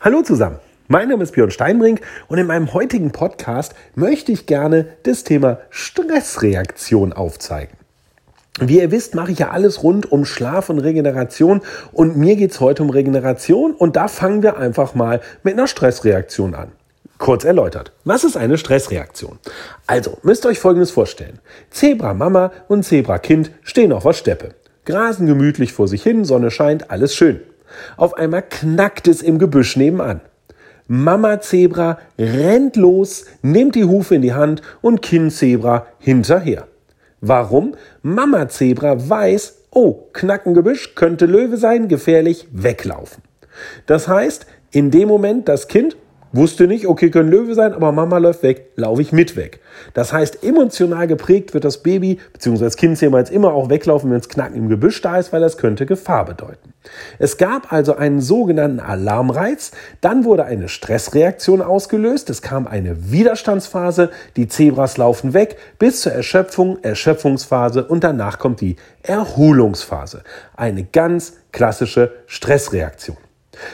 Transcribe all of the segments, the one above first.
Hallo zusammen. Mein Name ist Björn Steinbrink und in meinem heutigen Podcast möchte ich gerne das Thema Stressreaktion aufzeigen. Wie ihr wisst, mache ich ja alles rund um Schlaf und Regeneration und mir geht es heute um Regeneration und da fangen wir einfach mal mit einer Stressreaktion an. Kurz erläutert. Was ist eine Stressreaktion? Also, müsst ihr euch Folgendes vorstellen. Zebra Mama und Zebra Kind stehen auf der Steppe. Grasen gemütlich vor sich hin, Sonne scheint, alles schön. Auf einmal knackt es im Gebüsch nebenan. Mama Zebra rennt los, nimmt die Hufe in die Hand und Kind Zebra hinterher. Warum? Mama Zebra weiß, oh, Knackengebüsch könnte Löwe sein, gefährlich, weglaufen. Das heißt, in dem Moment das Kind Wusste nicht, okay, können Löwe sein, aber Mama läuft weg, laufe ich mit weg. Das heißt, emotional geprägt wird das Baby bzw. das Kind jemals immer auch weglaufen, wenn es Knacken im Gebüsch da ist, weil das könnte Gefahr bedeuten. Es gab also einen sogenannten Alarmreiz, dann wurde eine Stressreaktion ausgelöst, es kam eine Widerstandsphase, die Zebras laufen weg bis zur Erschöpfung, Erschöpfungsphase und danach kommt die Erholungsphase. Eine ganz klassische Stressreaktion.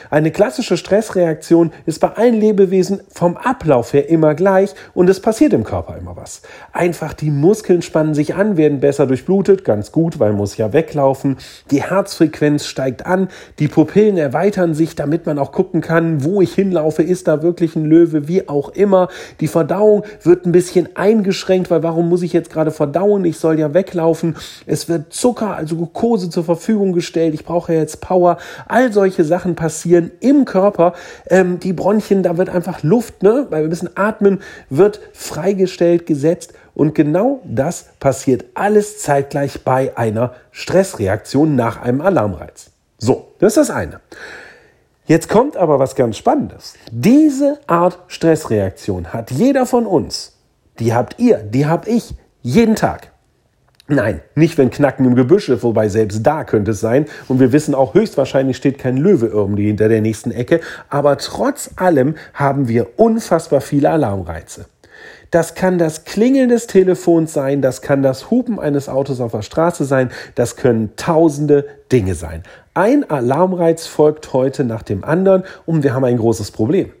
Eine klassische Stressreaktion ist bei allen Lebewesen vom Ablauf her immer gleich und es passiert im Körper immer was. Einfach die Muskeln spannen sich an, werden besser durchblutet, ganz gut, weil muss ja weglaufen. Die Herzfrequenz steigt an, die Pupillen erweitern sich, damit man auch gucken kann, wo ich hinlaufe, ist da wirklich ein Löwe, wie auch immer. Die Verdauung wird ein bisschen eingeschränkt, weil warum muss ich jetzt gerade verdauen? Ich soll ja weglaufen. Es wird Zucker, also Glucose zur Verfügung gestellt. Ich brauche jetzt Power. All solche Sachen passieren passieren im Körper. Ähm, die Bronchien, da wird einfach Luft, ne? weil wir müssen atmen, wird freigestellt, gesetzt. Und genau das passiert alles zeitgleich bei einer Stressreaktion nach einem Alarmreiz. So, das ist das eine. Jetzt kommt aber was ganz Spannendes. Diese Art Stressreaktion hat jeder von uns. Die habt ihr, die hab ich jeden Tag. Nein, nicht wenn Knacken im Gebüsch ist, wobei selbst da könnte es sein. Und wir wissen auch, höchstwahrscheinlich steht kein Löwe irgendwie hinter der nächsten Ecke. Aber trotz allem haben wir unfassbar viele Alarmreize. Das kann das Klingeln des Telefons sein, das kann das Hupen eines Autos auf der Straße sein, das können tausende Dinge sein. Ein Alarmreiz folgt heute nach dem anderen und wir haben ein großes Problem.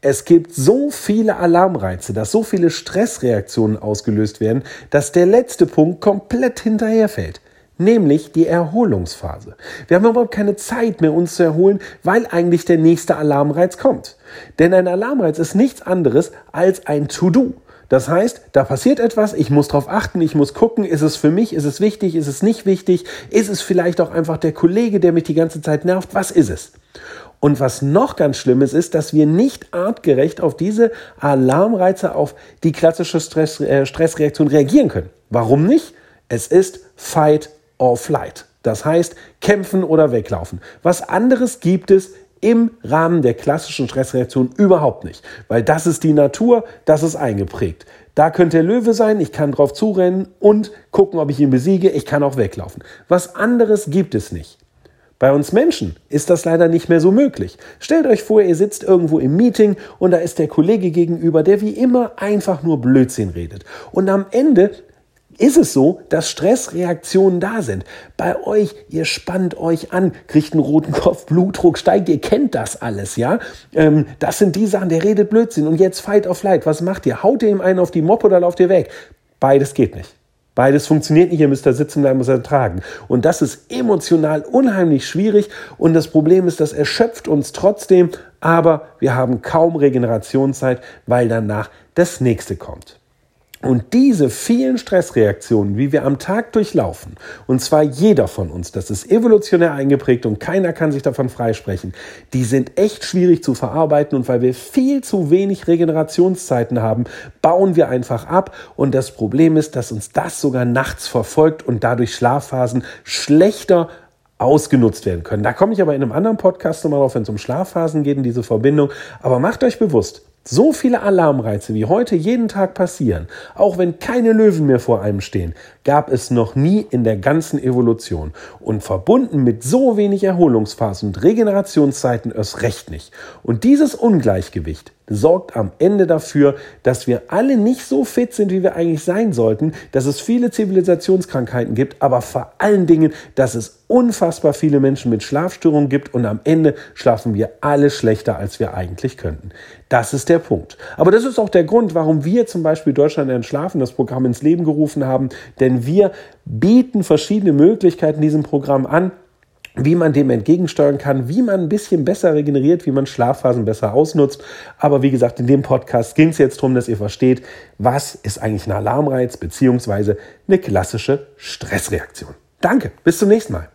Es gibt so viele Alarmreize, dass so viele Stressreaktionen ausgelöst werden, dass der letzte Punkt komplett hinterherfällt nämlich die Erholungsphase. Wir haben überhaupt keine Zeit mehr, uns zu erholen, weil eigentlich der nächste Alarmreiz kommt. Denn ein Alarmreiz ist nichts anderes als ein To-Do. Das heißt, da passiert etwas, ich muss darauf achten, ich muss gucken, ist es für mich, ist es wichtig, ist es nicht wichtig, ist es vielleicht auch einfach der Kollege, der mich die ganze Zeit nervt, was ist es? Und was noch ganz schlimm ist, ist, dass wir nicht artgerecht auf diese Alarmreize, auf die klassische Stress, äh, Stressreaktion reagieren können. Warum nicht? Es ist Fight or Flight. Das heißt, kämpfen oder weglaufen. Was anderes gibt es im Rahmen der klassischen Stressreaktion überhaupt nicht. Weil das ist die Natur, das ist eingeprägt. Da könnte der Löwe sein, ich kann drauf zurennen und gucken, ob ich ihn besiege, ich kann auch weglaufen. Was anderes gibt es nicht. Bei uns Menschen ist das leider nicht mehr so möglich. Stellt euch vor, ihr sitzt irgendwo im Meeting und da ist der Kollege gegenüber, der wie immer einfach nur Blödsinn redet. Und am Ende ist es so, dass Stressreaktionen da sind. Bei euch, ihr spannt euch an, kriegt einen roten Kopf, Blutdruck steigt, ihr kennt das alles, ja? Ähm, das sind die Sachen, der redet Blödsinn und jetzt Fight of Flight. Was macht ihr? Haut ihr ihm einen auf die Moppe oder lauft ihr weg? Beides geht nicht. Beides funktioniert nicht, ihr müsst da sitzen bleiben, muss ertragen. Und das ist emotional unheimlich schwierig und das Problem ist, das erschöpft uns trotzdem, aber wir haben kaum Regenerationszeit, weil danach das nächste kommt. Und diese vielen Stressreaktionen, wie wir am Tag durchlaufen, und zwar jeder von uns, das ist evolutionär eingeprägt und keiner kann sich davon freisprechen, die sind echt schwierig zu verarbeiten und weil wir viel zu wenig Regenerationszeiten haben, bauen wir einfach ab und das Problem ist, dass uns das sogar nachts verfolgt und dadurch Schlafphasen schlechter ausgenutzt werden können. Da komme ich aber in einem anderen Podcast nochmal drauf, wenn es um Schlafphasen geht, in diese Verbindung. Aber macht euch bewusst, so viele Alarmreize wie heute jeden Tag passieren, auch wenn keine Löwen mehr vor einem stehen, gab es noch nie in der ganzen Evolution. Und verbunden mit so wenig Erholungsphasen und Regenerationszeiten erst recht nicht. Und dieses Ungleichgewicht, sorgt am Ende dafür, dass wir alle nicht so fit sind, wie wir eigentlich sein sollten, dass es viele Zivilisationskrankheiten gibt, aber vor allen Dingen, dass es unfassbar viele Menschen mit Schlafstörungen gibt und am Ende schlafen wir alle schlechter, als wir eigentlich könnten. Das ist der Punkt. Aber das ist auch der Grund, warum wir zum Beispiel Deutschland entschlafen, das Programm ins Leben gerufen haben, denn wir bieten verschiedene Möglichkeiten diesem Programm an, wie man dem entgegensteuern kann, wie man ein bisschen besser regeneriert, wie man Schlafphasen besser ausnutzt. Aber wie gesagt, in dem Podcast ging es jetzt darum, dass ihr versteht, was ist eigentlich ein Alarmreiz beziehungsweise eine klassische Stressreaktion. Danke, bis zum nächsten Mal.